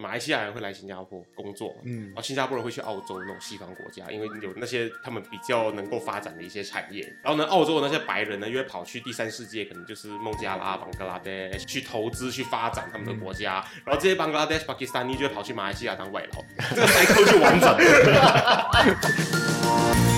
马来西亚人会来新加坡工作，嗯，然后新加坡人会去澳洲那种西方国家，因为有那些他们比较能够发展的一些产业。然后呢，澳洲的那些白人呢，又会跑去第三世界，可能就是孟加拉、邦格拉德去投资、去发展他们的国家。然后这些邦格拉德、巴基斯坦尼就会跑去马来西亚当外劳，这个 cycle 就完整了。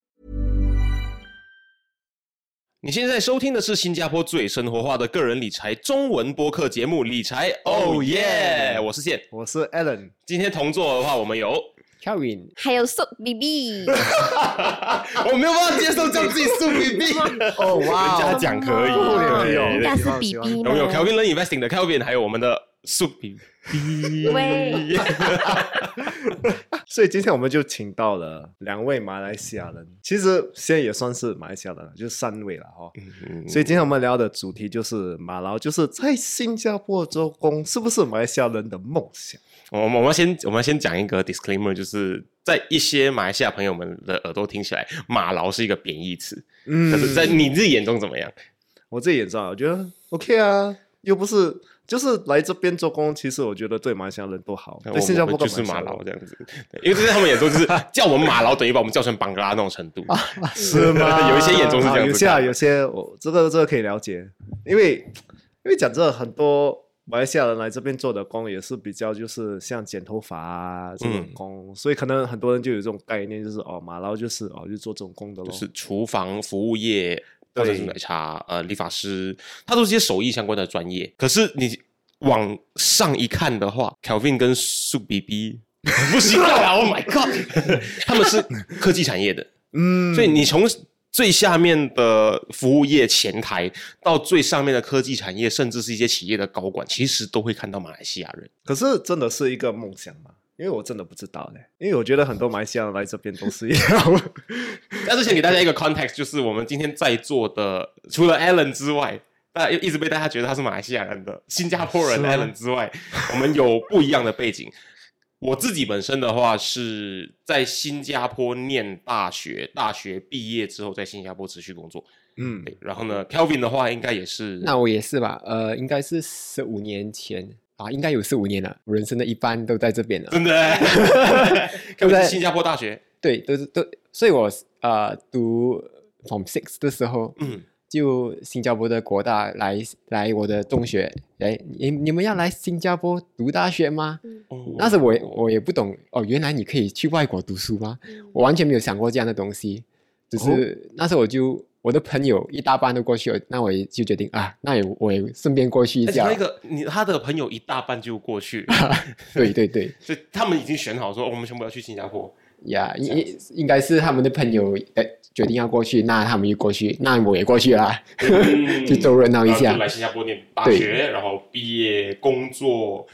你现在收听的是新加坡最生活化的个人理财中文播客节目《理财哦耶》，我是健，我是 Alan。今天同座的话，我们有 Kevin，还有 Soup BB。我没有办法接受叫自己 Soup BB。哦哇，人家讲可以，人家是 BB 我们有 Kevin Learn Investing 的 Kevin，还有我们的 Soup BB。喂，所以今天我们就请到了两位马来西亚人，其实现在也算是马来西亚人了，就是三位了哈。所以今天我们聊的主题就是马劳，就是在新加坡做工，是不是马来西亚人的梦想？我们我们先我们先讲一个 disclaimer，就是在一些马来西亚朋友们的耳朵听起来，马劳是一个贬义词。嗯，但是在你自己眼中怎么样？我自己眼中，我觉得 OK 啊，又不是。就是来这边做工，其实我觉得对马来西亚人都好。对新加坡就是马劳这样子，因为这是他们眼中就是 叫我们马劳，等于把我们叫成邦格拉那种程度，是吗？有一些眼中是这样子。有些啊，有些我这个这个可以了解，因为因为讲这很多马来西亚人来这边做的工也是比较就是像剪头发啊这种工，所以可能很多人就有这种概念，就是哦马劳就是哦就做这种工的咯，是厨房服务业。或者是奶茶，呃，理发师，他都是些手艺相关的专业。可是你往上一看的话，Kelvin 跟苏 BB 不行啊！Oh my god，他们是科技产业的，嗯，所以你从最下面的服务业前台到最上面的科技产业，甚至是一些企业的高管，其实都会看到马来西亚人。可是真的是一个梦想吗？因为我真的不知道嘞，因为我觉得很多马来西亚人来这边都是一样。那之前给大家一个 context，就是我们今天在座的，除了 Alan 之外，大家一直被大家觉得他是马来西亚人的新加坡人 Alan 之外，我们有不一样的背景。我自己本身的话是在新加坡念大学，大学毕业之后在新加坡持续工作。嗯，然后呢，Kelvin 的话应该也是，那我也是吧？呃，应该是十五年前。啊，应该有四五年了，人生的一半都在这边了，真的，对不对？新加坡大学，对，都是都，所以我呃读 from six 的时候，嗯，就新加坡的国大来来我的中学，哎，你你们要来新加坡读大学吗？嗯，那时我我也不懂哦，原来你可以去外国读书吗？我完全没有想过这样的东西，只是那时候我就。我的朋友一大半都过去了，那我也就决定啊，那也我也顺便过去一下。那个你他的朋友一大半就过去，对 对对，所以他们已经选好说我们全部要去新加坡。呀，应应该是他们的朋友哎决定要过去，那他们就过去，那我也过去啦，就凑热闹一下。来新加坡念大学，然后毕业工作，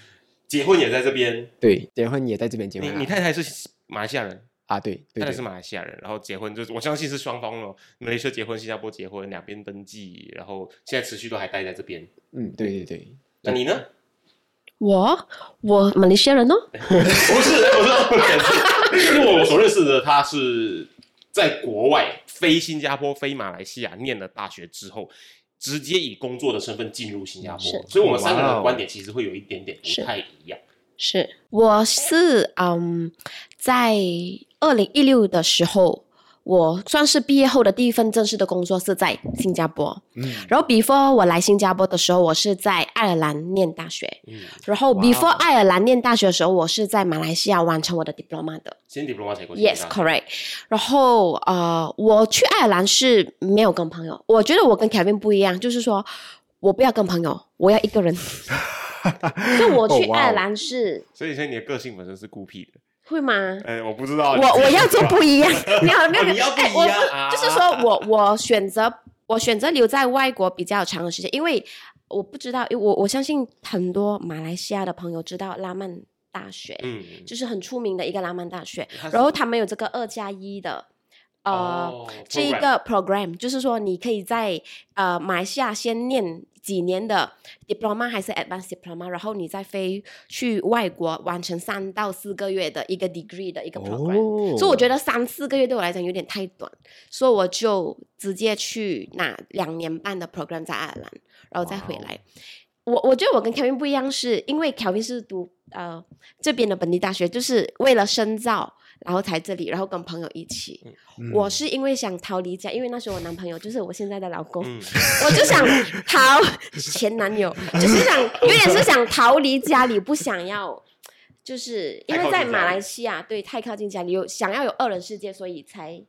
结婚也在这边。对，结婚也在这边结婚。你你太太是马来西亚人。啊，对，他也是马来西亚人，然后结婚就是我相信是双方哦，马来西亚结婚，新加坡结婚，两边登记，然后现在持续都还待在这边。嗯，对对对。那你呢？我我马来西亚人哦。不是，我是，因为我所认识的他是在国外非新加坡、非马来西亚念了大学之后，直接以工作的身份进入新加坡，所以我们三个人的观点其实会有一点点不太一样。是，我是嗯，在二零一六的时候，我算是毕业后的第一份正式的工作是在新加坡。嗯，然后 before 我来新加坡的时候，我是在爱尔兰念大学。嗯，然后 before 爱尔兰念大学的时候，我是在马来西亚完成我的 diploma 的。先 diploma 才过去。Yes, correct。然后呃，我去爱尔兰是没有跟朋友。我觉得我跟 Kevin 不一样，就是说我不要跟朋友，我要一个人。就我去爱尔兰是所以现在你的个性本身是孤僻的。会吗？哎，我不知道。我我要做不一样，没有没有，哦你要不哎我啊就是说我我选择我选择留在外国比较长的时间，因为我不知道，因为我我相信很多马来西亚的朋友知道拉曼大学，嗯，就是很出名的一个拉曼大学然后他们有这个二加一的。呃，哦这一个 program 就是说，你可以在呃马来西亚先念几年的 diploma 还是 advanced diploma，然后你再飞去外国完成三到四个月的一个 degree 的一个 program。哦所以我觉得三四个月对我来讲有点太短，所以我就直接去拿两年半的 program 在爱尔兰，然后再回来。我我觉得我跟 Kevin 不一样，是因为 Kevin 是读呃这边的本地大学，就是为了深造，然后才这里，然后跟朋友一起。我是因为想逃离家，因为那时候我男朋友就是我现在的老公，嗯我就想逃前男友，就是想有点是想逃离家里，不想要。就是因为在马来西亚，对太靠近家里，有想要有二人世界，所以才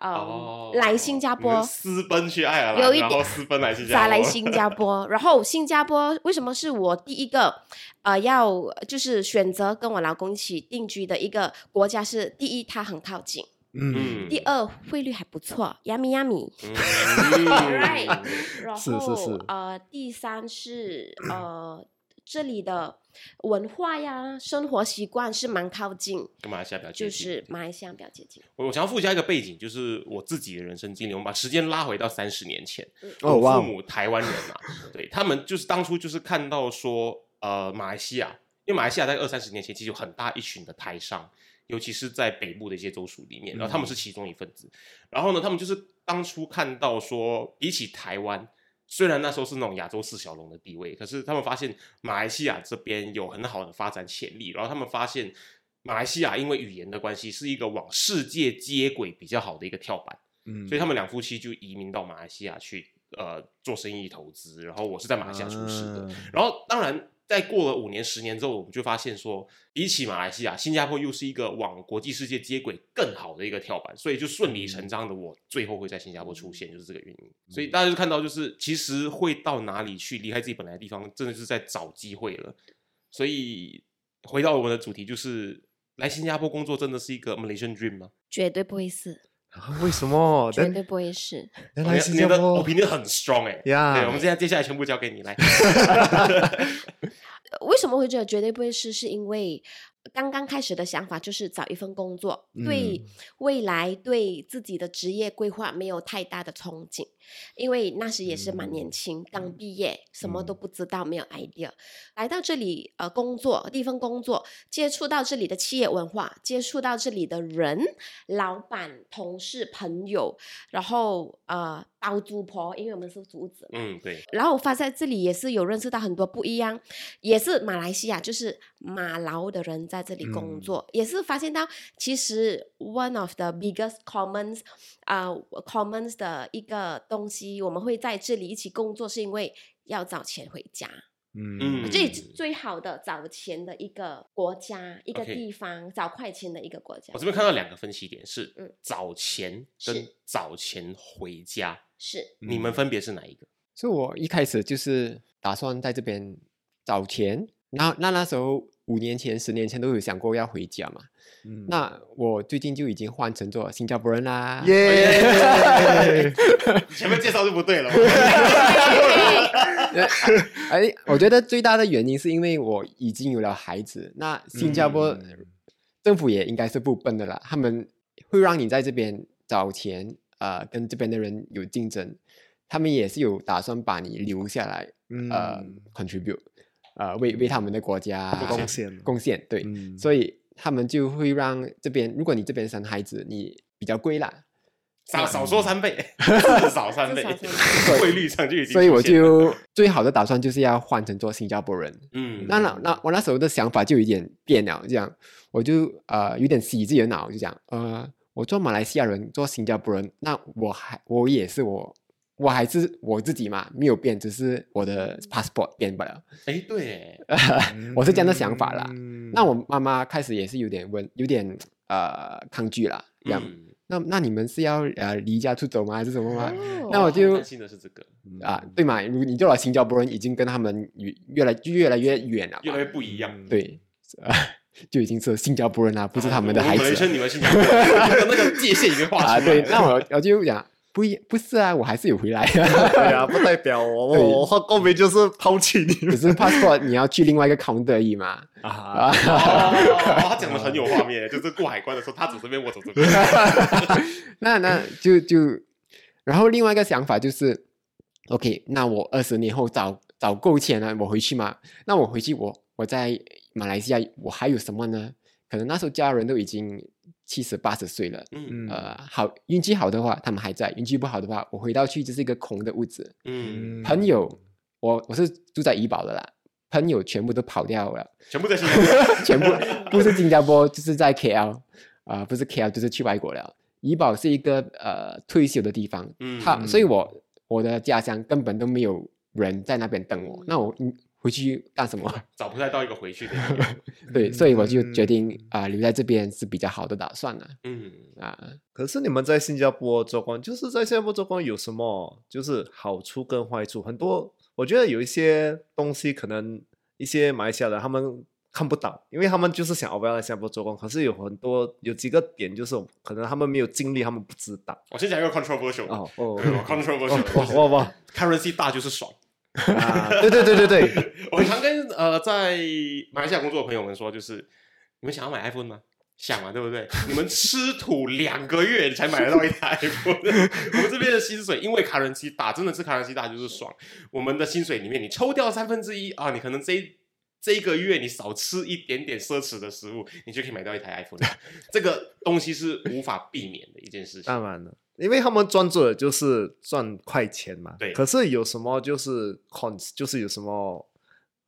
呃、哦来新加坡。私奔去爱尔兰，有一点。然后私奔来新加坡，再来新加坡，然后新加坡为什么是我第一个呃要就是选择跟我老公一起定居的一个国家是？第一，它很靠近；嗯，第二，汇率还不错，yummy yummy。嗯。Right，然后是是。是呃，第三是呃这里的文化呀、生活习惯是蛮靠近，跟马来西亚比较接近就是马来西亚比较接近。我我想要附加一个背景，就是我自己的人生经历。我们把时间拉回到三十年前，我父母台湾人嘛，对他们就是当初就是看到说，呃，马来西亚，因为马来西亚在二三十年前其实有很大一群的台商，尤其是在北部的一些州属里面，然后他们是其中一份子。然后呢，他们就是当初看到说，比起台湾。虽然那时候是那种亚洲四小龙的地位，可是他们发现马来西亚这边有很好的发展潜力，然后他们发现马来西亚因为语言的关系，是一个往世界接轨比较好的一个跳板，嗯。所以他们两夫妻就移民到马来西亚去呃做生意投资，然后我是在马来西亚出世的，啊。然后当然在过了五年十年之后，我们就发现说，比起马来西亚，新加坡又是一个往国际世界接轨更好的一个跳板，所以就顺理成章的我最后会在新加坡出现，就是这个原因。所以大家就看到，就是其实会到哪里去，离开自己本来的地方，真的是在找机会了。所以回到我们的主题，就是来新加坡工作真的是一个 Malaysian dream 吗？绝对不会是，啊为什么？绝但对不会是。原来新加坡 opinion 很 strong 哎、呀对，我们现在接下来全部交给你来。为什么会觉得绝对不会是？是因为刚刚开始的想法就是找一份工作，对未来对自己的职业规划没有太大的憧憬，因为那时也是蛮年轻，刚毕业，什么都不知道，没有 idea。来到这里呃工作，第一份工作，接触到这里的企业文化，接触到这里的人、老板、同事、朋友，然后呃包租婆，因为我们是租子嘛，嗯，对，然后我发现这里也是有认识到很多不一样，也是马来西亚，就是马劳的人在这里工作，也是发现到其实 one of the biggest commons 啊、commons 的一个东西，我们会在这里一起工作，是因为要找钱回家。嗯。嗯，这里最好的找钱的一个国家，一个地方找快钱的一个国家我这边看到两个分析点是嗯。找钱跟是。找钱回家，是。你们分别是哪一个？所以我一开始就是打算在这边找钱，那那那时候五年前、十年前都有想过要回家嘛。嗯那我最近就已经换成做新加坡人啦。耶，前面介绍就不对了。哎，我觉得最大的原因是因为我已经有了孩子，那新加坡嗯政府也应该是不笨的啦，他们会让你在这边找钱，呃，跟这边的人有竞争，他们也是有打算把你留下来，呃嗯，contribute，呃，为为他们的国家贡献贡献，对，嗯所以他们就会让这边，如果你这边生孩子，你比较贵啦，少少说三倍，至少三倍汇率上就已经。所以我就最好的打算就是要换成做新加坡人。嗯，那那那我那时候的想法就有一点变了，这样我就呃有点洗自己的脑，就讲呃我做马来西亚人，做新加坡人，那我还我也是我，我还是我自己嘛，没有变，只是我的 passport 变不了，哎，对，我是这样的想法啦。嗯那我妈妈开始也是有点问，有点呃抗拒啦，这样。嗯那那你们是要呃离家出走吗？还是什么吗？哦那我就担心的是这个，啊，对嘛？如你做了新加坡人，已经跟他们越越来越来越远了，越来越不一样。对，啊，就已经是新加坡人啦，不是他们的孩子你们新加坡人，那个界限已经画出来啊。了。对，那我我就讲不一不是啊，我还是有回来，对啊，不代表我对我我换公民就是抛弃你只是 passport 你要去另外一个 counter 而已嘛。啊。他讲的很有画面，就是过海关的时候，他走这边，我走这边。那那就就，然后另外一个想法就是，OK，那我二十年后找找够钱了，我回去嘛。那我回去我我在马来西亚，我还有什么呢？可能那时候家人都已经七十八十岁了。嗯呃，好，运气好的话，他们还在；运气不好的话，我回到去就是一个空的屋子。嗯，朋友，我我是住在怡保的啦，朋友全部都跑掉了，全部在新加坡。全部不是新加坡就是在 KL 啊、不是 KL 就是去外国了。怡保是一个呃退休的地方，嗯他所以我我的家乡根本都没有人在那边等我，那我嗯回去干什么？找不太到一个回去的。对，所以我就决定啊、留在这边是比较好的打算了嗯，啊。可是你们在新加坡做工，就是在新加坡做工有什么就是好处跟坏处？很多，我觉得有一些东西可能一些马来西亚人他们看不到，因为他们就是想哦，我要来新加坡做工。可是有很多有几个点，就是可能他们没有经历，他们不知道。我先讲一个 controversial 哦哦对 controversial，哇哇哇 currency 大就是爽。啊！对对对对对，我常跟呃在马来西亚工作的朋友们说，就是你们想要买 iPhone 吗？想嘛，对不对？你们吃土两个月才买得到一台 iPhone。我们这边的薪水，因为卡人机打，真的是卡人机打就是爽。我们的薪水里面，你抽掉三分之一啊，你可能这一这一个月你少吃一点点奢侈的食物，你就可以买到一台 iPhone。这个东西是无法避免的一件事情。当然了，因为他们专注的就是赚快钱嘛。对可是有什么就是 cons，就是有什么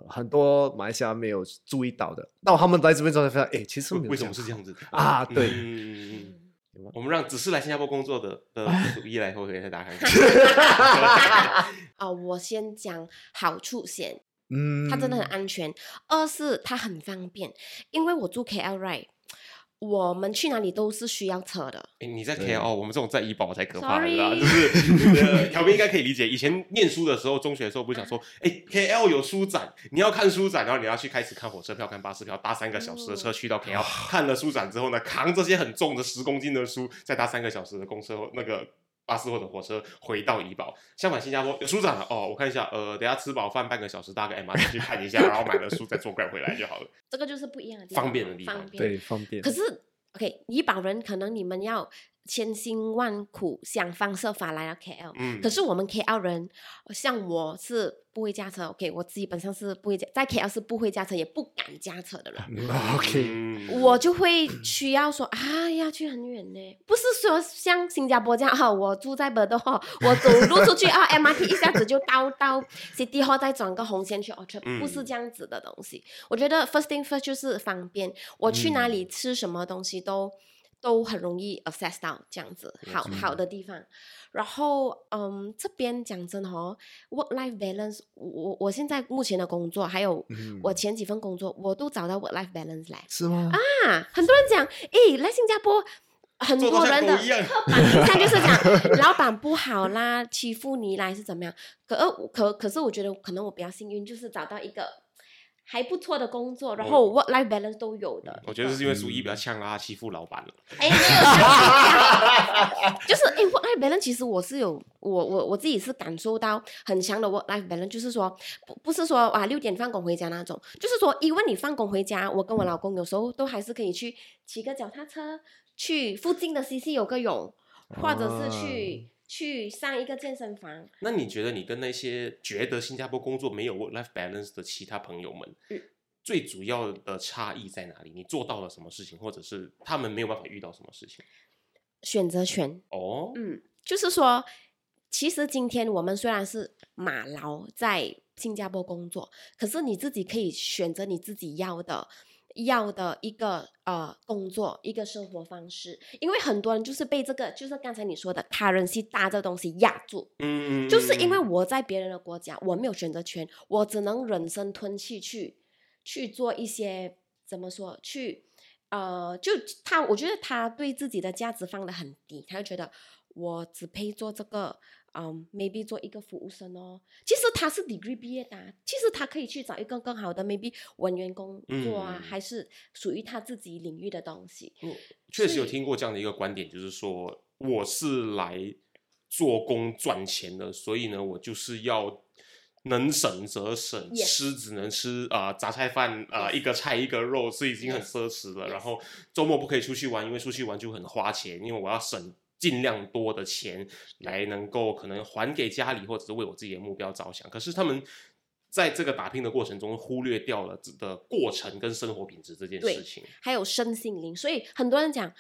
很多马来西亚没有注意到的，到他们来这边之后才发现，哎，其实为什么是这样子啊？对，嗯嗯嗯嗯我们让只是来新加坡工作的的主一来后给大家看看。啊、我先讲好处先，嗯，它真的很安全。二是它很方便，因为我住 KL right，我们去哪里都是需要车的。诶你在 KL，我们这种在医保才可怕的 Sorry 啦，就是呃条斌应该可以理解。以前念书的时候，中学的时候不是想说，哎，KL 有书展，你要看书展，然后你要去开始看火车票、看巴士票，搭三个小时的车 去到 KL，看了书展之后呢，扛这些很重的十公斤的书，再搭三个小时的公车那个。巴士或者火车回到怡保，相反新加坡有书展了哦，我看一下，呃，等下吃饱饭半个小时搭个 MRT 去看一下，然后买了书再坐 Grab 回来就好了。这个就是不一样的地方，方便的地方方便。对方便。可是，OK，怡保人可能你们要千辛万苦想方设法来到 KL，、嗯可是我们 KL 人，像我是不会驾车，OK，我基本上是不会驾，在 KL 是不会驾车，也不敢驾车的人。嗯 OK，嗯我就会需要说啊，要去很远呢，不是说像新加坡这样哈、我住在 e r d 我走路出去啊，MRT 一下子就到到 City Hall，再转个红线去 Orchard，、嗯不是这样子的东西。我觉得 first thing first 就是方便，我去哪里吃什么东西都。都很容易 access 到这样子好好的地方，然后嗯，这边讲真的哦，work life balance，我我我现在目前的工作，还有嗯我前几份工作，我都找到 work life balance 来。是吗？啊，很多人讲，诶，来新加坡，很多人的刻板印象就是讲老板不好啦，欺负你啦，还是怎么样？可呃可可是我觉得可能我比较幸运，就是找到一个还不错的工作，然后 work life balance 都有的。我觉得是因为苏一比较呛啦，他欺负老板了。哎，没有，就是哎，work life balance 其实我是有，我我我自己是感受到很强的 work life balance，就是说不不是说啊六点放工回家那种，就是说因为你放工回家，我跟我老公有时候都还是可以去骑个脚踏车，去附近的 CC 有个泳，或者是去、去上一个健身房。那你觉得你跟那些觉得新加坡工作没有 work life balance 的其他朋友们，嗯最主要的差异在哪里？你做到了什么事情，或者是他们没有办法遇到什么事情？选择权，哦，嗯，就是说，其实今天我们虽然是马劳在新加坡工作，可是你自己可以选择你自己要的。要的一个呃工作，一个生活方式，因为很多人就是被这个，就是刚才你说的 currency 大这东西压住，嗯，就是因为我在别人的国家，我没有选择权，我只能忍声吞气去去做一些怎么说，去呃，就他，我觉得他对自己的价值放得很低，他就觉得我只配做这个，嗯，maybe 做一个服务生哦。其实他是 degree 毕业的啊，其实他可以去找一个更好的 maybe 文员工作啊，嗯还是属于他自己领域的东西。确实有听过这样的一个观点，就是说我是来做工赚钱的，所以呢，我就是要能省则省吃只能吃啊、呃杂菜饭啊、一个菜一个肉是已经很奢侈了。然后周末不可以出去玩，因为出去玩就很花钱，因为我要省。尽量多的钱来能够可能还给家里，或者是为我自己的目标着想。可是他们在这个打拼的过程中，忽略掉了的过程跟生活品质这件事情。还有身心灵，所以很多人讲，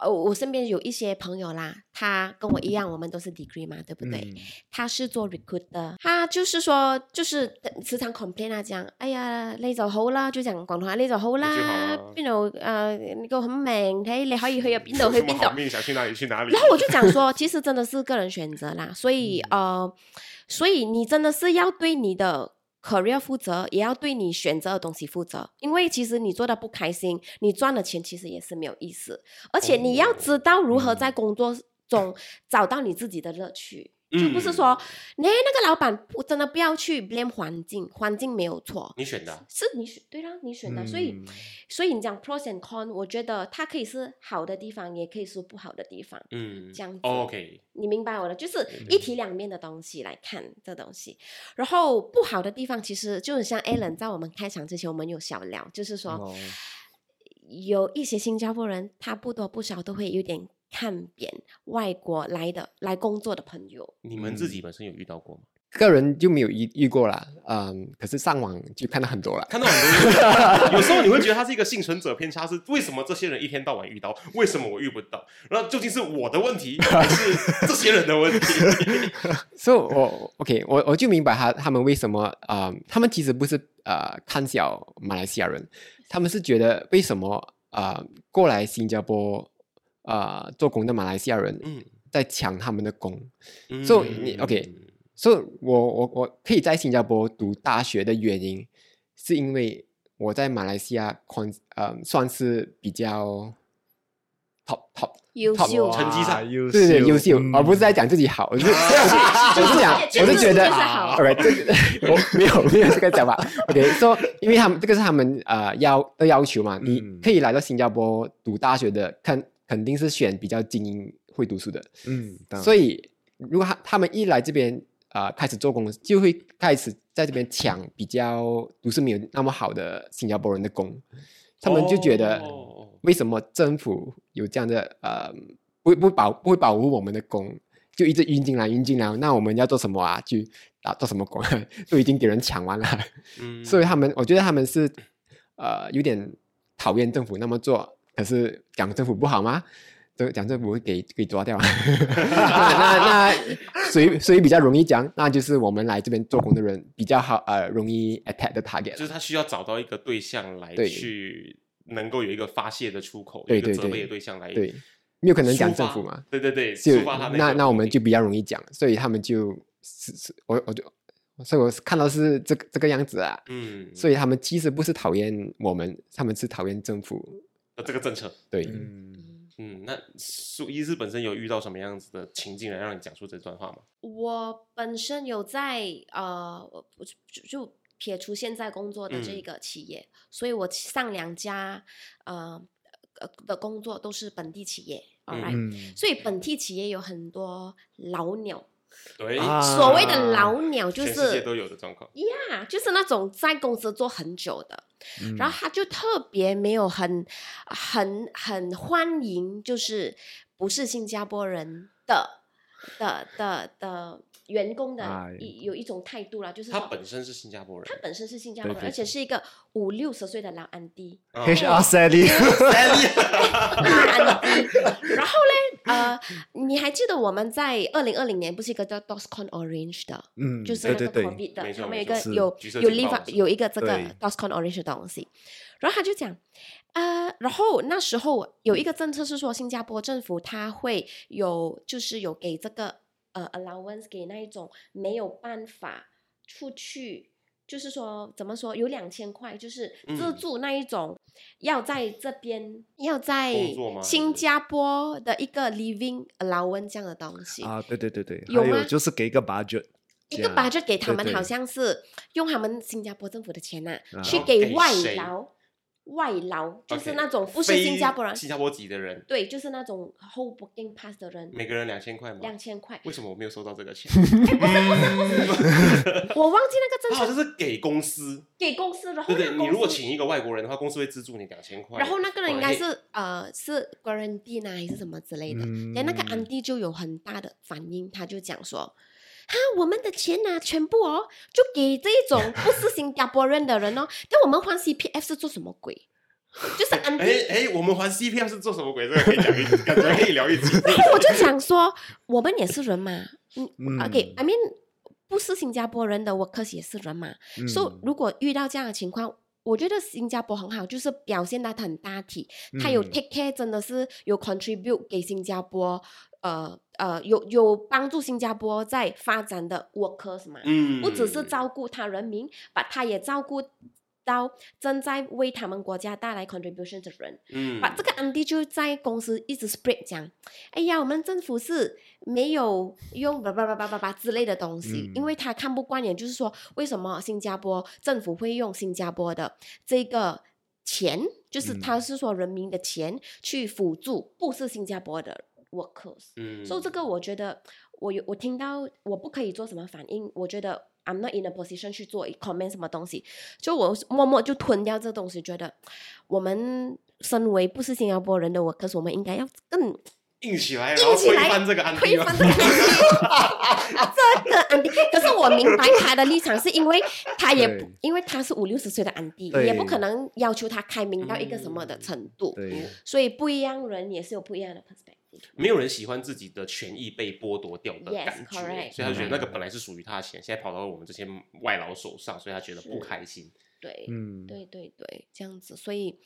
呃，我身边有一些朋友啦，他跟我一样，我们都是 degree 嘛，对不对？嗯他是做 recruit 的，他就是说，就是时常 complain 啊，講，哎呀，你就好啦，就講廣東話你就好啦，你最好啊邊度誒，你個很明，睇你可以去邊度 去邊度。想去哪里去哪里。然后我就讲说，其实真的是个人选择啦，所以呃，所以你真的是要对你的 career 负责，也要对你选择的东西负责，因为其实你做的不开心，你赚的钱其实也是没有意思，而且你要知道如何在工作中找到你自己的乐趣。就不是说，你、那个老板我真的不要去 blame 环境，环境没有错，你选的啊、是你选对啦，你选的，所以嗯所以你讲 pros and con，我觉得它可以是好的地方，也可以是不好的地方。嗯，这样子哦 OK，你明白我的，就是一体两面的东西来看这东西。然后不好的地方，其实就是像 Alan 在我们开场之前，我们有小聊，就是说、哦有一些新加坡人，他不多不少都会有点看扁外国来的来工作的朋友。你们自己本身有遇到过吗？个人就没有遇遇过啦，嗯，可是上网就看到很多了。看到很多，有时候你会觉得他是一个幸存者偏差，是为什么这些人一天到晚遇到，为什么我遇不到？那究竟是我的问题，还是这些人的问题？所以我 OK，我我就明白他他们为什么啊、呃他们其实不是呃看小马来西亚人，他们是觉得为什么啊、呃过来新加坡啊、呃做工的马来西亚人嗯。在抢他们的工，嗯所以你 OK 所以我我我可以在新加坡读大学的原因，是因为我在马来西亚宽呃算是比较 top top 优 top 秀成绩上。对对秀优秀，嗯。而不是在讲自己好，我是 我是讲 这个我是觉得 OK，这个 我没有没有这个讲法。OK，说、因为他们这个是他们呃要的要求嘛，你嗯。可以来到新加坡读大学的，肯肯定是选比较精英会读书的。嗯，所以如果他他们一来这边啊、呃开始做工，就会开始在这边抢比较读书没有那么好的新加坡人的工，他们就觉得哦为什么政府有这样的呃不不保不会保护我们的工，就一直运进来运进来，那我们要做什么啊？去啊做什么工？都已经给人抢完了，嗯所以他们我觉得他们是呃有点讨厌政府那么做，可是讲政府不好吗？这讲政府会给给抓掉，那那那谁谁比较容易讲？那就是我们来这边做工的人比较好呃容易 attack 的 target 就是他需要找到一个对象来对。去能够有一个发泄的出口，对对对一个责备的对象来对，没有可能讲政府嘛，对对对，就那那我们就比较容易讲，所以他们就是是我我就所以我是看到是这个这个样子啊，嗯，所以他们其实不是讨厌我们，他们是讨厌政府，的这个政策，对，嗯，嗯，那苏医师本身有遇到什么样子的情境来让你讲出这段话吗？我本身有在呃，我就就撇除现在工作的这嗯。个企业，所以我上两家呃呃的工作都是本地企业，all right，、嗯。所以本地企业有很多老鸟，对，啊。所谓的老鸟就全世界是都有的状况。呀就是那种在公司做很久的，嗯然后他就特别没有很很很欢迎，就是不是新加坡人的的的的员工的哎一有一种态度啦，就是他本身是新加坡人。他本身是新加坡人，对对而且是一个五六十岁的老安迪，哦。HR Sally，老安迪。然后嘞，呃，你还记得我们在二零二零年不是一个叫 DOSCON Orange 的？嗯，就是那个，COVID 的，没错他们有一个有有立法警报的时候有一个这个 DOSCON Orange 的东西，然后他就讲，呃，然后那时候有一个政策是说，新加坡政府它会有就是有给这个呃 allowance 给那一种没有办法出去就是说怎么说有两千块，就是嗯。资助那一种，要在这边要在新加坡的一个 living allowance 这样的东西，啊，对对对对，有吗就是给一个 budget，一个 budget 给他们，好。像是用他们新加坡政府的钱呐、啊去给给外谁劳，外劳就是那种不是新加坡人，新加坡籍的人，对，就是那种 hold booking pass 的人，每个人两千块吗？两千块，为什么我没有收到这个钱？我忘记那个政策像是给公司，给公司，然后对对，你如果司请一个外国人的话，公司会资助你两千块。然后那个人应该是呃是 guarantee 呢还是什么之类的，嗯但那个安迪就有很大的反应，他就讲说。哈，我们的钱呢、全部哦，就给这一种不是新加坡人的人哦。但我们还 CPF 是做什么鬼？就是安迪哎哎，我们还 CPF 是做什么鬼？这个可以讲一，感觉可以聊一集。然后我就想说，我们也是人嘛，嗯嗯，OK，I、mean，不是新加坡人的 workers 也是人嘛，嗯所、以如果遇到这样的情况，我觉得新加坡很好，就是表现的很大体，他有嗯 take care，真的是有 contribute 给新加坡，呃呃，有有帮助新加坡在发展的 workers 嘛，嗯，不只是照顾他人民，把他也照顾到正在为他们国家带来 contribution 的人。嗯，把这个安迪就在公司一直 spread 讲，哎呀，我们政府是没有用叭叭叭叭叭叭之类的东西，嗯因为他看不惯，也就是说，为什么新加坡政府会用新加坡的这个钱，就是嗯。他是说人民的钱去辅助，不是新加坡的 workers。嗯，所以这个我觉得，我有我听到我不可以做什么反应，我觉得 I'm not in a position 去做 comment 什么东西，就我默默就吞掉这东西，觉得我们身为不是新加坡人的 workers，我们应该要更硬起来，然后推硬起来翻这个安迪吗推翻这个安迪，这个安迪。可是我明白他的立场，是因为他也不因为他是五六十岁的安迪，对也不可能要求他开明到一个什么的程度，对，所以不一样人也是有不一样的 perspective。没有人喜欢自己的权益被剥夺掉的感觉所以他觉得那个本来是属于他的钱，现在跑到我们这些外劳手上，所以他觉得不开心。对，嗯，对对对，这样子，所以，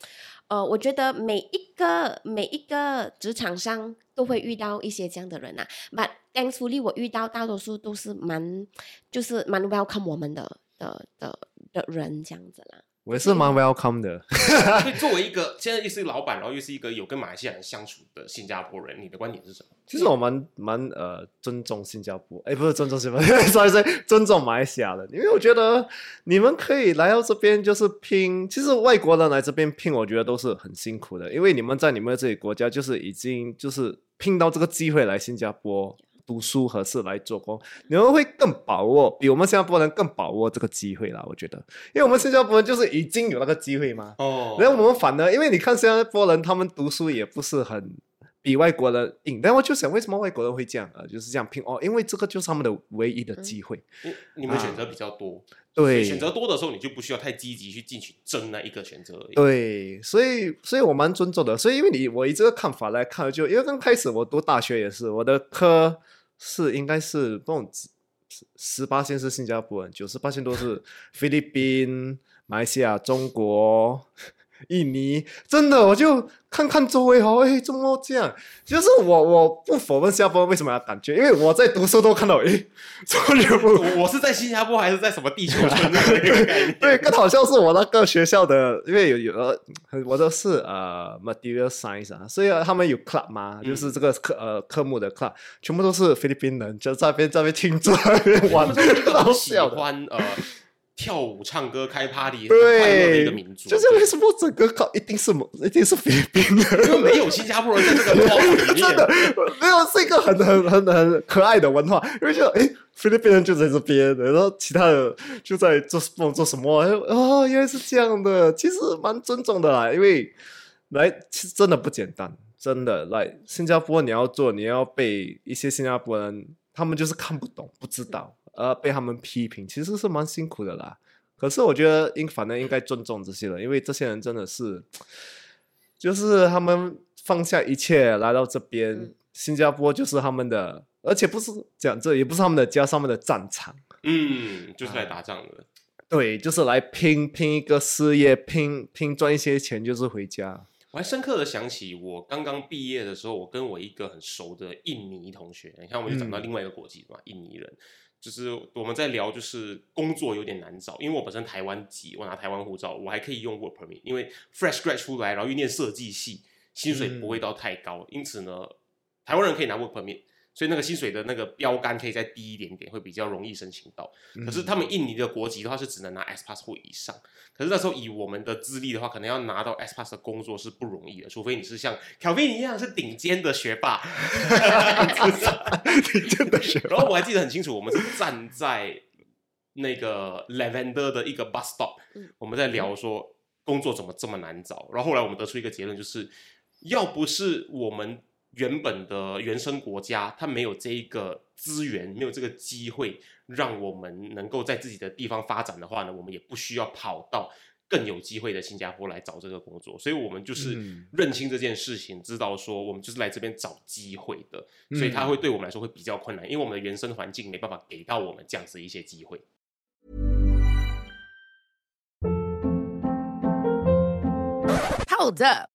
呃，我觉得每一个每一个职场上都会遇到一些这样的人啊。But thankfully，我遇到大多数都是蛮，就是蛮 welcome 我们的的的的人这样子啦。我也是蛮 welcome 的。所 以作为一个现在又是老板，然后又是一个有跟马来西亚人相处的新加坡人，你的观点是什么？其实我蛮蛮呃尊重新加坡，哎，不是尊重新加坡，sorry sorry，尊重马来西亚人，因为我觉得你们可以来到这边就是拼，其实外国人来这边拼，我觉得都是很辛苦的，因为你们在你们自己国家就是已经就是拼到这个机会来新加坡。读书合适来做工，你们会更把握，比我们新加坡人更把握这个机会啦。我觉得，因为我们新加坡人就是已经有那个机会嘛，哦然后我们反而，因为你看新加坡人，他们读书也不是很比外国人硬，但我就想，为什么外国人会这样啊？就是这样拼哦，因为这个就是他们的唯一的机会。你你们选择比较多，对选择多的时候，你就不需要太积极去进去争那一个选择而已。对，所以，所以我蛮尊重的。所以，因为你我以这个看法来看，就因为刚开始我读大学也是，我的科是应该是不种十八线是新加坡人，九十八线都是菲律宾、马来西亚、中国、印尼。真的，我就看看周围哦，哎，怎么这样？就是我我不否认新加坡为什么要感觉，因为我在读书都看到，哎，怎么 我我是在新加坡还是在什么地球村？对，更好像是我那个学校的，因为有有呃，我都是呃 material science 啊，所以他们有 club 嘛，嗯就是这个科呃科目的 club，全部都是菲律宾人，就在那边在那边庆祝，在那边他玩，们是一个好很喜笑的。欢呃跳舞、唱歌、开 party 很快乐的一对个民，族，就是为什么整个靠一定是某一定是菲律宾因为，没有新加坡人在这个 top 里面，真的没有是一个很很很很可爱的文化，因为就诶菲律宾人就在这边，然后其他的就在做不懂做什么，哦，原来是这样的，其实蛮尊重的啦，因为来其实真的不简单，真的来新加坡你要做，你要被一些新加坡人他们就是看不懂不知道，呃，被他们批评，其实是蛮辛苦的啦。可是我觉得应反正应该尊重这些人，因为这些人真的是，就是他们放下一切来到这边，嗯新加坡就是他们的，而且不是讲这也不是他们的家，是他们的战场。嗯，就是来打仗的。对，就是来拼拼一个事业，拼拼赚一些钱，就是回家。我还深刻的想起我刚刚毕业的时候，我跟我一个很熟的印尼同学，你看我们就讲到另外一个国籍嘛，印尼人，就是我们在聊，就是工作有点难找，因为我本身台湾籍，我拿台湾护照，我还可以用 work permit，因为 fresh grad 出来，然后又念设计系，薪水不会到太高，因此呢，台湾人可以拿 work permit。所以那个薪水的那个标杆可以再低一点点，会比较容易申请到。可是他们印尼的国籍的话是只能拿 S pass 或以上。可是那时候以我们的资历的话，可能要拿到 S pass 的工作是不容易的，除非你是像考菲一样是顶尖的学霸。顶尖的学霸。然后我还记得很清楚，我们是站在那个 Lavender 的一个 bus stop，我们在聊说工作怎么这么难找。然后后来我们得出一个结论，就是要不是我们。原本的原生国家，它没有这一个资源，没有这个机会，让我们能够在自己的地方发展的话呢，我们也不需要跑到更有机会的新加坡来找这个工作。所以，我们就是认清这件事情，知道说我们就是来这边找机会的，所以它会对我们来说会比较困难，因为我们的原生环境没办法给到我们这样子一些机会。Hold up.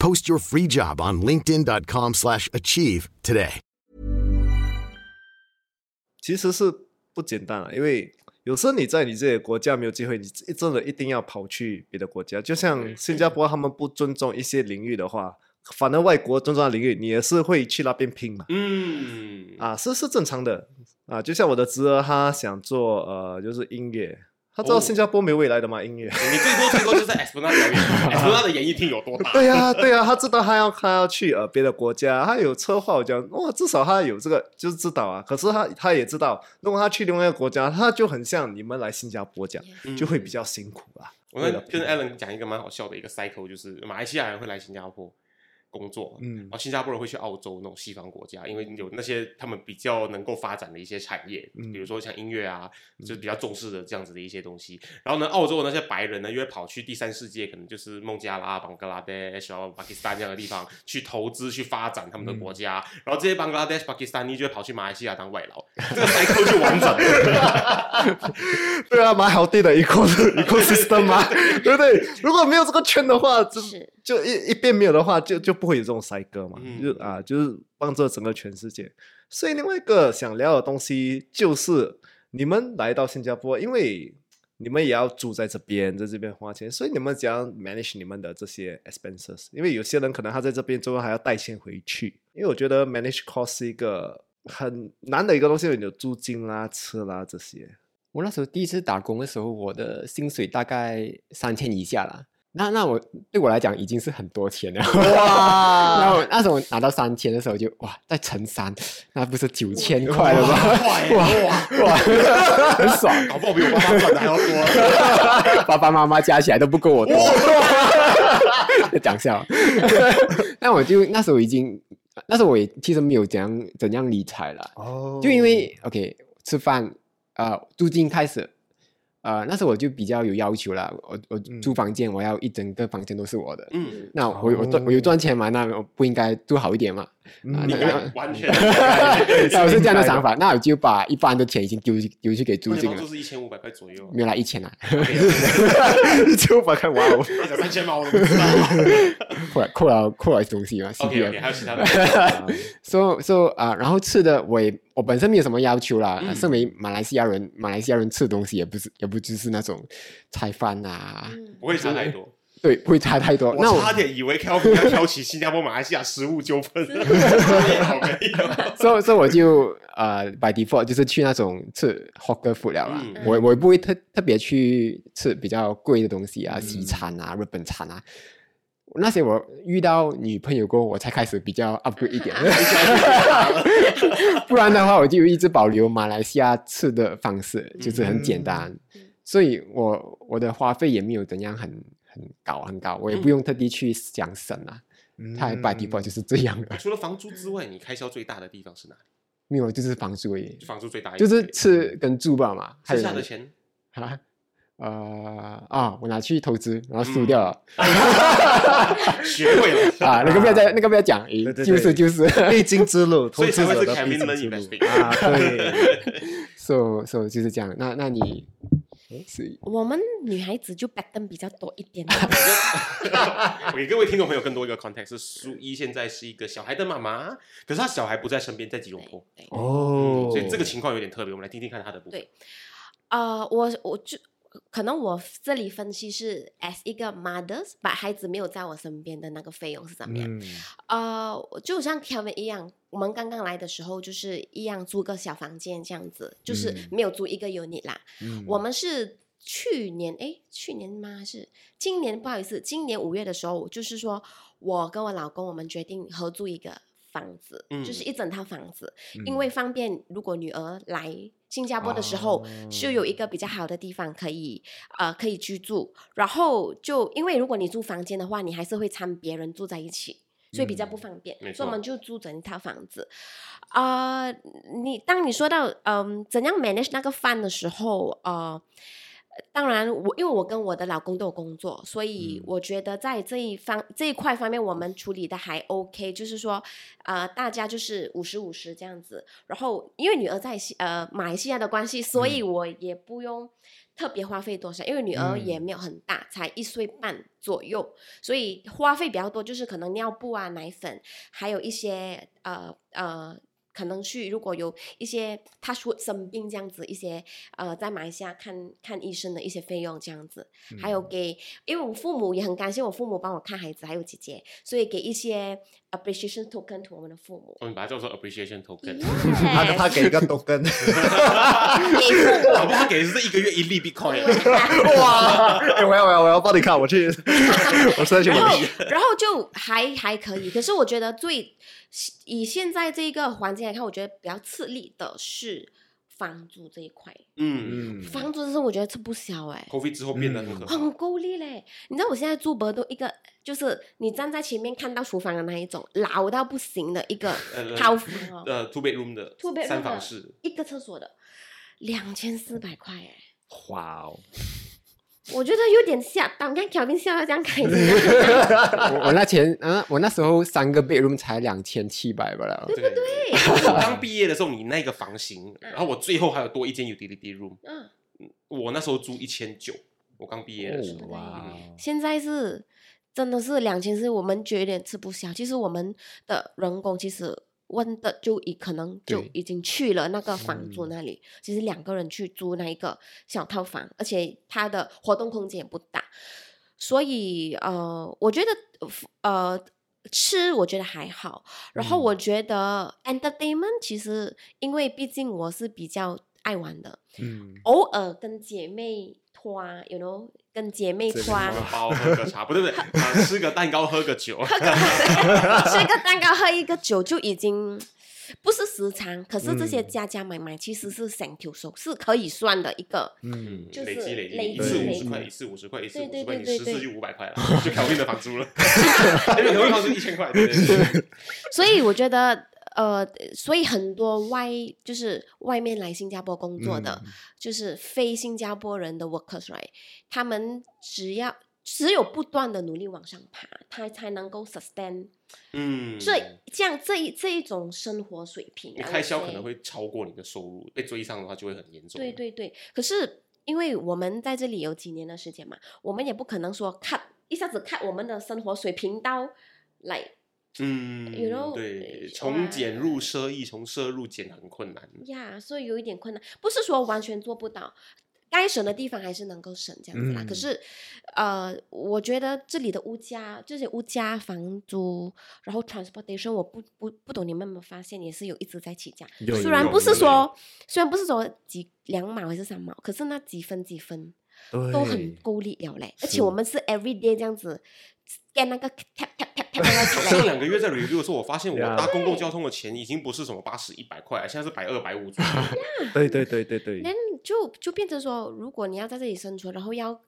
Post your free job on linkedin.com/achieve today. 其实是不简单了，因为有时候你在你自己的国家没有机会，你真的一定要跑去别的国家。就像新加坡，他们不尊重一些领域的话，反而外国尊重的领域，你也是会去那边拼嘛。嗯，啊，是是正常的啊。就像我的侄儿，他想做呃，就是音乐。他知道新加坡没有未来的吗？音乐，你最多最多就在普纳表演，S 普纳的演艺厅有多大？对呀，对呀，他知道他要他要去呃别的国家，他有策划，我讲哇，至少他有这个就是知道啊。可是他他也知道，如果他去另外一个国家，他就很像你们来新加坡讲，就会比较辛苦啊。我跟跟 Alan 讲一个蛮好笑的一个 cycle，就是马来西亚人会来新加坡。工作，嗯，然后新加坡人会去澳洲那种西方国家，因为有那些他们比较能够发展的一些产业，比如说像音乐啊，就是比较重视的这样子的一些东西。然后呢，澳洲的那些白人呢，又会跑去第三世界，可能就是孟加拉、邦格拉德、巴基斯坦这样的地方去投资、去发展他们的国家。然后这些邦格拉德、巴基斯坦，你就会跑去马来西亚当外劳，这个 cycle 就完整了。对啊，蛮好地的 eco ecosystem 嘛，对不对？如果没有这个圈的话，就是就一一边没有的话，就就。不会有这种塞哥嘛？就啊，就是帮助整个全世界。所以另外一个想聊的东西就是，你们来到新加坡，因为你们也要住在这边，在这边花钱，所以你们怎样 manage 你们的这些 expenses？因为有些人可能他在这边之后还要带钱回去。因为我觉得 manage cost 是一个很难的一个东西，有租金啦、吃啦这些。我那时候第一次打工的时候，我的薪水大概三千以下啦。那那我对我来讲已经是很多钱了哇！那我那时候拿到三千的时候就哇，再乘三，那不是九千块了吗？哇哇，很爽，搞不好比我爸妈赚的还要多。爸爸妈妈加起来都不够我多。讲笑。那我就那时候已经，那时候我也其实没有怎样怎样理财了。哦。就因为 OK 吃饭啊，租金开始。呃，那时候我就比较有要求了，我我租房间，我要一整个房间都是我的。嗯，那我我赚我有赚钱嘛，那我不应该住好一点嘛？啊，完全，我是这样的想法，那我就把一半的钱已经丢丢去给租金了。就是一千五百块左右，没有啦，一千啦，一千五百块哇哦，三千吗，我都不知道。扣了扣了扣了东西嘛？OK OK，还有其他的。说说啊，然后吃的我也我本身没有什么要求啦，身为马来西亚人，马来西亚人吃东西也不是也不只是那种菜饭啊，不会差太多。对，不会差太多。我差点以为挑要挑起新加坡、马来西亚食物纠纷。所以，所以我就呃，by default 就是去那种吃 hawker food 了啦。我我不会特特别去吃比较贵的东西啊，西餐啊、日本餐啊。那些我遇到女朋友过后，我才开始比较 upgrade 一点，不然的话我就一直保留马来西亚吃的方式，就是很简单，所以我我的花费也没有怎样很很高很高，我也不用特地去想省啊，它 by default 就是这样的，除了房租之外，你开销最大的地方是哪里？没有就是房租而已，房租最大就是吃跟住吧嘛，剩下的钱，啊。呃啊，我拿去投资，然后输掉了、学会了，啊！那个不要再，那个不要讲，就是就是。必经之路，投资者的必经之路啊，对，，so so 就是这样。那那你是我们女孩子就 back 灯比较多一点。我给各位听众朋友更多一个 context，是苏一现在是一个小孩的妈妈，可是她小孩不在身边，在吉隆坡，对哦所以这个情况有点特别，我们来听听看她的部分。对呃，我我就可能我这里分析是 as 一个 mothers，把孩子没有在我身边的那个费用是怎么样？嗯呃，就像 Kevin 一样，我们刚刚来的时候就是一样租个小房间这样子，就是嗯没有租一个 unit 啦。嗯我们是去年哎，去年吗？是今年？不好意思，今年五月的时候，就是说我跟我老公我们决定合租一个房子，就是嗯一整套房子，嗯因为方便如果女儿来新加坡的时候，就哦有一个比较好的地方可以呃可以居住。然后就因为如果你租房间的话，你还是会掺别人住在一起。所以比较不方便，嗯所以我们就租整一套房子。啊、你当你说到嗯怎样 manage 那个饭的时候，呃，当然我因为我跟我的老公都有工作，所以我觉得在这一方这一块方面我们处理的还 OK，就是说呃大家就是五十五十这样子。然后因为女儿在西呃马来西亚的关系，所以我也不用。特别花费多少？因为女儿也没有很大，才一岁半左右，所以花费比较多，就是可能尿布啊、奶粉，还有一些呃呃，可能去如果有一些他说生病这样子，一些呃在马来西亚看看医生的一些费用这样子，还有给，因为我父母也很感谢我父母帮我看孩子，还有姐姐，所以给一些 appreciation token to 我们的父母。我们把它叫做 appreciation token。他他给一个多根，给父母搞不好他给的是一个月一粒 Bitcoin，哇！哎，我要我要我要帮你看，我去，我现在去然后。，然后就还还可以。可是我觉得最以现在这个环境来看，我觉得比较吃力的是房租这一块。嗯嗯，房租这是我觉得吃不消哎、，COVID 之后变得很可怕。很够力嘞！你知道我现在住博都一个，就是你站在前面看到厨房的那一种老到不行的一个 呃套房哦，呃，two bedroom 的 Two bedroom 三房式，一个厕所的，两千四百块哎，哇哦，我觉得有点吓到。你看小兵笑到这样开心，我我那前啊，我那时候三个 bedroom 才两千七百吧了。对不对？我刚毕业的时候，你那个房型，然后我最后还有多一间 utility room，嗯，我那时候租一千九，我刚毕业的时候。哇哦，现在是真的是两千四，我们觉得有点吃不消。其实我们的人工其实问的就已可能就已经去了那个房租那里，其实两个人去租那一个小套房，而且它的活动空间也不大，所以呃，我觉得呃。吃我觉得还好，然后我觉得 entertainment 其实因为毕竟我是比较爱玩的，嗯，偶尔跟姐妹拖，you know，跟姐妹拖，吃个包喝个茶，不 对不对，啊，吃个蛋糕喝个酒，喝 个吃个蛋糕，喝一个酒就已经不是时常，可是这些加加买买其实是整条数是可以算的一个，嗯，就是累积累积，累一次五十块，一次五十块，一次五十块，你十次就五百块了，就考虑的房租了，因为考虑房租一千块，对对对，所以我觉得。呃，所以很多外就是外面来新加坡工作的，就是非新加坡人的 workers，right？他们只要只有不断的努力往上爬，他才能够 sustain 嗯，这这样这一这一种生活水平。你开销可能会超过你的收入，被追上的话就会很严重。对对对，可是因为我们在这里有几年的时间嘛，我们也不可能说 cut 一下子 cut 我们的生活水平到来嗯 You know，对，呃从减入奢易，从奢入减很困难。呀所以有一点困难，不是说完全做不到。该省的地方还是能够省这样子啦。嗯可是，呃，我觉得这里的物价，这些物价、房租，然后 transportation，我不不不懂你们有没有发现，也是有一直在起价。虽然不是说，虽然不是说几两毛还是三毛，可是那几分几分都很对够力了嘞。而且我们是 every day 这样子干那个 tap tap tap tap 上。两个月在 review 的时候，我发现我搭公共交通的钱已经不是什么八十、一百块，现在是百二、百五左右。对对对对对那就就变成说，如果你要在这里生存，然后要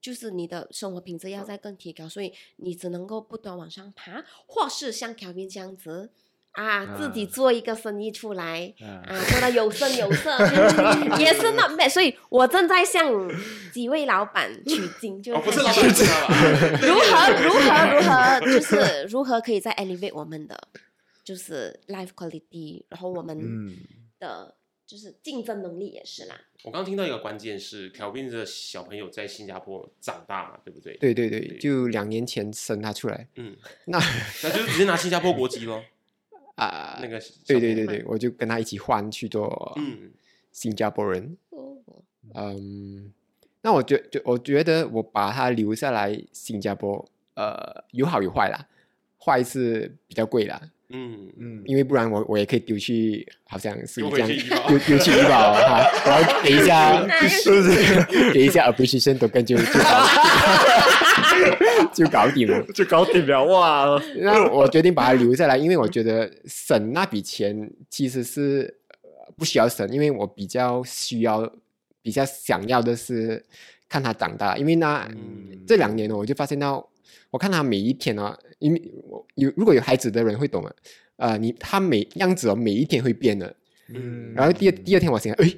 就是你的生活品质要再更提高，所以你只能够不断往上爬，或是像 Kevin 这样子啊，自己啊做一个生意出来。啊啊，做的有声有色，也是 not bad。所以我正在向几位老板取经，就哦，不是看老下板知道吧？如何如何如何，就是如何可以再 elevate 我们的就是 life quality，然后我们嗯的就是竞争能力也是啦。我刚刚听到一个关键是 Kelvin 的小朋友在新加坡长大嘛，对不对？对对对，就两年前生他出来，嗯，那那就是直接拿新加坡国籍咯。啊，那个对对对对，我就跟他一起换去做嗯。新加坡人。哦，嗯，那我觉就我觉得我把他留下来新加坡，呃，有好有坏啦。坏是比较贵啦，嗯，嗯因为不然我我也可以丢去，好像是丢这样 丢丢去医保哈，然后给一下是 不是。给一下 appreciation token 就就搞 就搞定了。就搞定了哇！那我决定把它留下来，因为我觉得省那笔钱其实是呃不需要省，因为我比较需要、比较想要的是看他长大。因为那、嗯这两年呢，我就发现到，我看他每一天哦，因为我有如果有孩子的人会懂的，呃，你他每样子哦，每一天会变的。嗯然后第二第二天我想，哎，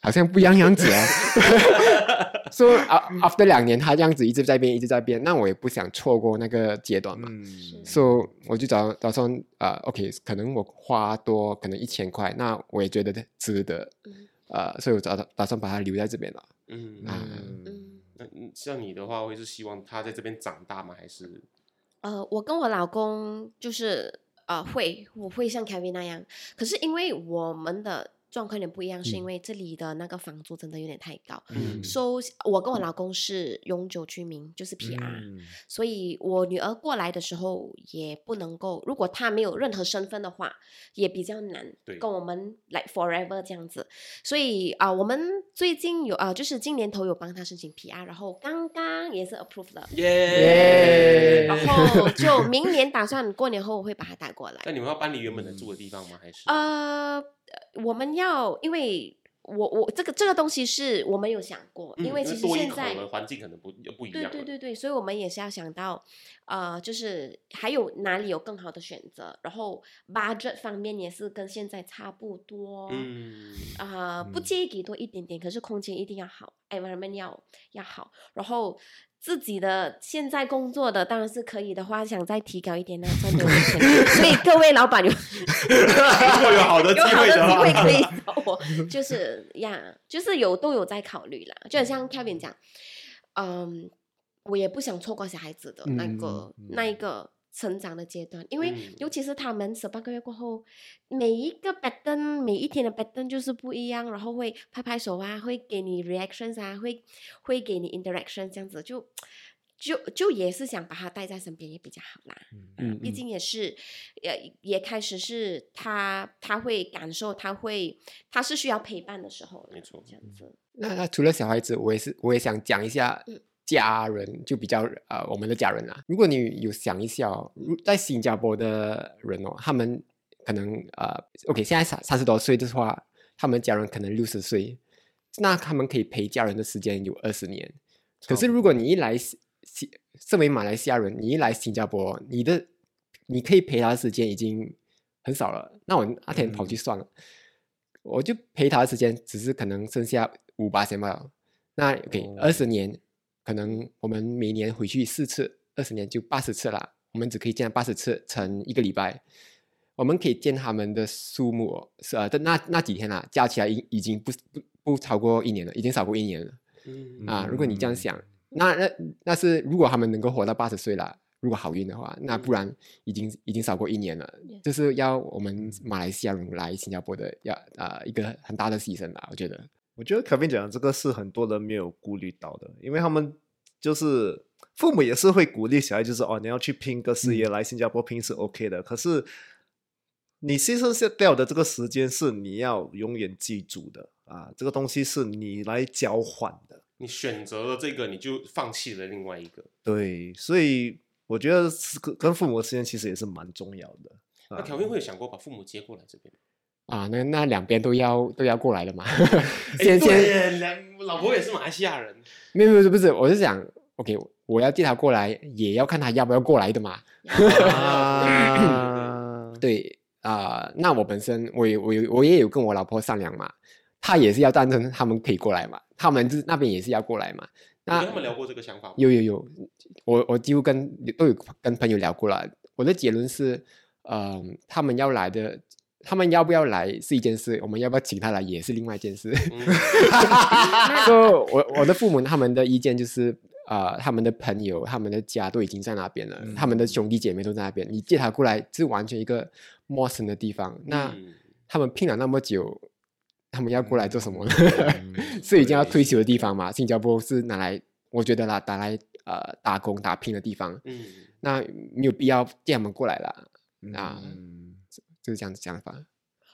好像不一样样子啊。所以啊，after 两年，他这样子一直在变，一直在变，那我也不想错过那个阶段嘛。嗯，所以我就找打算啊、o k 可能我花多可能一千块，那我也觉得值得，嗯呃，所以我打打算把它留在这边了。嗯啊嗯嗯，那嗯像你的话，会是希望他在这边长大吗？还是呃，我跟我老公就是呃会，我会像 Kevin 那样，可是因为我们的状况有点不一样，是因为这里的那个房租真的有点太高。嗯 so 我跟我老公是永久居民，就是 PR，、嗯所以我女儿过来的时候也不能够，如果她没有任何身份的话，也比较难对跟我们 like forever 这样子。所以啊、我们最近有啊、就是今年头有帮她申请 PR，然后刚刚也是 approved 了。耶然后就明年打算过年后我会把她带过来。那你们要搬离原本的住的地方吗？还是呃，我们要因为我我这个这个东西是我们有想过，嗯因为其实现在的环境可能不不一对样对。对对对，所以我们也是要想到，呃，就是还有哪里有更好的选择，然后 budget 方面也是跟现在差不多，嗯，啊、不介意给多一点点，可是空间一定要好，environment 要要好，然后自己的现在工作的当然是可以的话，想再提高一点呢，赚多一点钱。所以各位老板有 如果有好的机有好的会的话，机会可以找我，就是呀，就是有都有在考虑啦。就很像 Kevin 讲，嗯，我也不想错过小孩子的那个、那一个成长的阶段，因为嗯。尤其是他们十八个月过后，每一个 pattern 每一天的 pattern 就是不一样，然后会拍拍手啊，会给你 reactions 啊，会会给你 interaction 这样子。就。就就也是想把他带在身边也比较好啦，嗯毕竟也是，也也开始是他他会感受，他会他是需要陪伴的时候了，没错这样子。那那除了小孩子，我也是我也想讲一下嗯家人，就比较呃我们的家人啊。如果你有想一下哦，如在新加坡的人哦，他们可能呃，OK，现在三三十多岁的话，他们家人可能六十岁，那他们可以陪家人的时间有二十年。可是如果你一来新新身为马来西亚人，你一来新加坡，你的你可以陪他的时间已经很少了。那我那天跑去算了，我就陪他的时间只是可能剩下五八千吧。那 OK，哦二十年，可能我们每年回去四次，二十年就八十次啦。我们只可以见八十次，乘一个礼拜，我们可以见他们的数目哦是呃，的那那几天啊，加起来已已经不不不超过一年了，已经少过一年了。嗯啊，如果你这样想，那那那是如果他们能够活到八十岁了，如果好运的话，那不然已经已经少过一年了，就是要我们马来西亚人来新加坡的要啊、一个很大的牺牲啦，我觉得。我觉得可斌讲的这个是很多人没有顾虑到的，因为他们就是父母也是会鼓励小孩，就是哦，你要去拼个事业，来新加坡拼是 OK 的。可是你牺牲下掉的这个时间是你要永远记住的啊，这个东西是你来交换的你选择了这个，你就放弃了另外一个。对，所以我觉得是跟跟父母之间其实也是蛮重要的。那条斌会有想过把父母接过来这边吗？啊，那那两边都要都要过来的嘛。哎先先对耶，两老婆也是马来西亚人，没有没有不是，我是想，OK，我要接他过来，也要看他要不要过来的嘛。啊，对啊、那我本身我也我有我也有跟我老婆商量嘛，她也是要赞成他们可以过来嘛，他们是那边也是要过来嘛。那跟他们聊过这个想法吗？有有有，我我几乎跟都有跟朋友聊过了。我的结论是，嗯、他们要来的，他们要不要来是一件事，我们要不要请他来也是另外一件事。嗯 所以我我的父母他们的意见就是，呃，他们的朋友、他们的家都已经在那边了，他们的兄弟姐妹都在那边，你接他过来是完全一个陌生的地方。那嗯他们拼了那么久，他们要过来做什么呢？是已经要退休的地方嘛？新加坡是拿来，我觉得啦，拿来呃打工打拼的地方，嗯，那没有必要借他们过来了。啊，嗯就是这样子想法。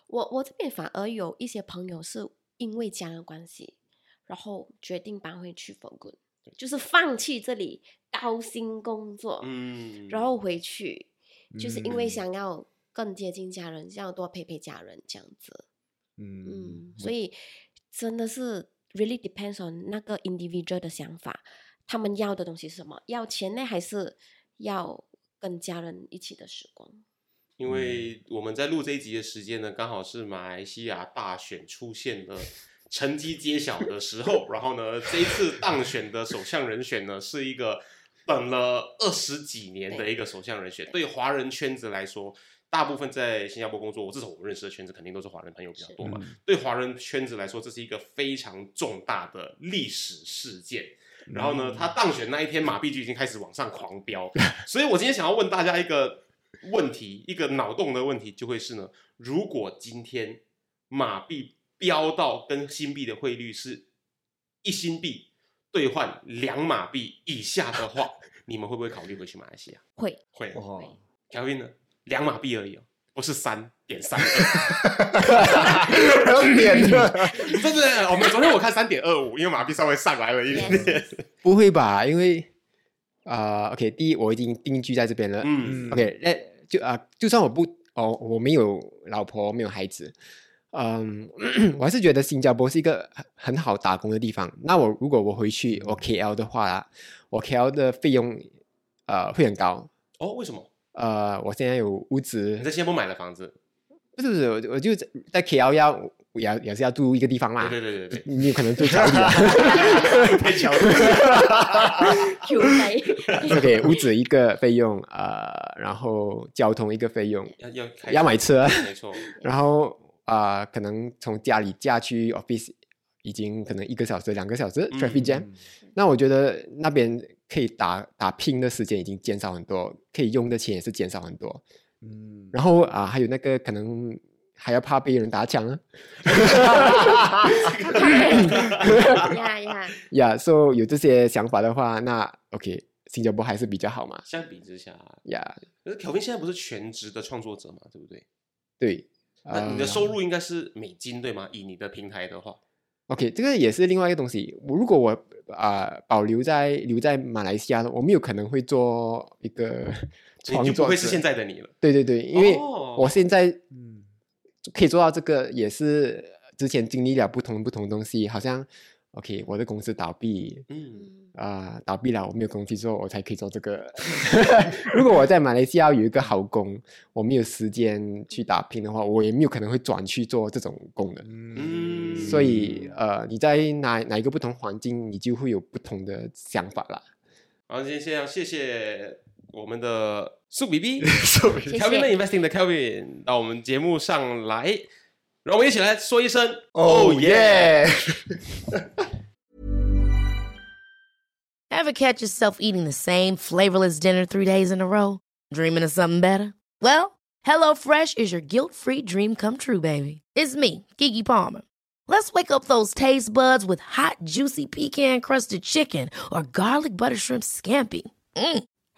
我我这边反而有一些朋友是因为家人关系，然后决定搬回去就是放弃这里高薪工作，嗯，然后回去，就是因为嗯想要更接近家人，想要多陪陪家人这样子。嗯嗯，所以真的是 really depends on 那个 individual 的想法，他们要的东西是什么？要钱呢，还是要跟家人一起的时光？因为我们在录这一集的时间呢，刚好是马来西亚大选出现了 成绩揭晓的时候，然后呢，这一次当选的首相人选呢，是一个等了二十几年的一个首相人选。对华人圈子来说，大部分在新加坡工作，至少我们认识的圈子肯定都是华人朋友比较多嘛。对华人圈子来说，这是一个非常重大的历史事件。然后呢，他当选那一天，马币就已经开始往上狂飙。所以我今天想要问大家一个问题，一个脑洞的问题，就会是呢：如果今天马币飙到跟新币的汇率是一新币兑换两马币以下的话，你们会不会考虑回去马来西亚？会，会。哇，条韵呢？两马币而已哦，不是三点三二。还要点的，真的，我们昨天我看三点二五，因为马币稍微上来了一点点。不会吧？因为啊、o k 第一我已经定居在这边了。嗯 OK，那就啊、就算我不哦，我没有老婆，没有孩子，嗯，我还是觉得新加坡是一个很很好打工的地方。那我如果我回去我 KL 的话，我 KL 的费用呃会很高。哦，为什么？呃，我现在有屋子你，在新加坡买了房子？不是不是，我我就在在 KL 要也也是要住一个地方嘛。对对对对对，你有可能住桥底啊。太巧了。Q 飞，OK，屋子一个费用，呃，然后交通一个费用，要要开要买车，没错。然后啊、呃可能从家里驾去 office 已经可能一个小时、两个小时嗯 traffic jam，、那我觉得那边可以打打拼的时间已经减少很多，可以用的钱也是减少很多。嗯，然后啊、还有那个可能还要怕被人打抢啊，呀呀，呀，所、以有这些想法的话，那 OK，新加坡还是比较好嘛，相比之下，呀，可是 Kelvin 现在不是全职的创作者嘛，对不对？对。那你的呃收入应该是美金对吗？以你的平台的话，OK，这个也是另外一个东西。我如果我啊、保留在留在马来西亚的，我们有可能会做一个你创作者。就不会是现在的你了。对对对，因为哦我现在嗯可以做到这个，也是之前经历了不同不同的东西。好像 OK，我的公司倒闭嗯，啊、倒闭了，我没有工作做，我才可以做这个。如果我在马来西亚有一个好工，我没有时间去打拼的话，我也没有可能会转去做这种工的。嗯所以呃，你在哪哪一个不同环境，你就会有不同的想法啦。好，今天先要谢谢我们的苏比比谢，Kelvin 的 Investing 的 Kelvin 到我们节目上来，让我们一起来说一声哦 Oh yeah！耶！ Ever catch yourself eating the same flavorless dinner three days in a row? Dreaming of something better? Well, HelloFresh is your guilt free dream come true, baby. It's me, Gigi Palmer. Let's wake up those taste buds with hot, juicy pecan crusted chicken or garlic butter shrimp scampi. Mm.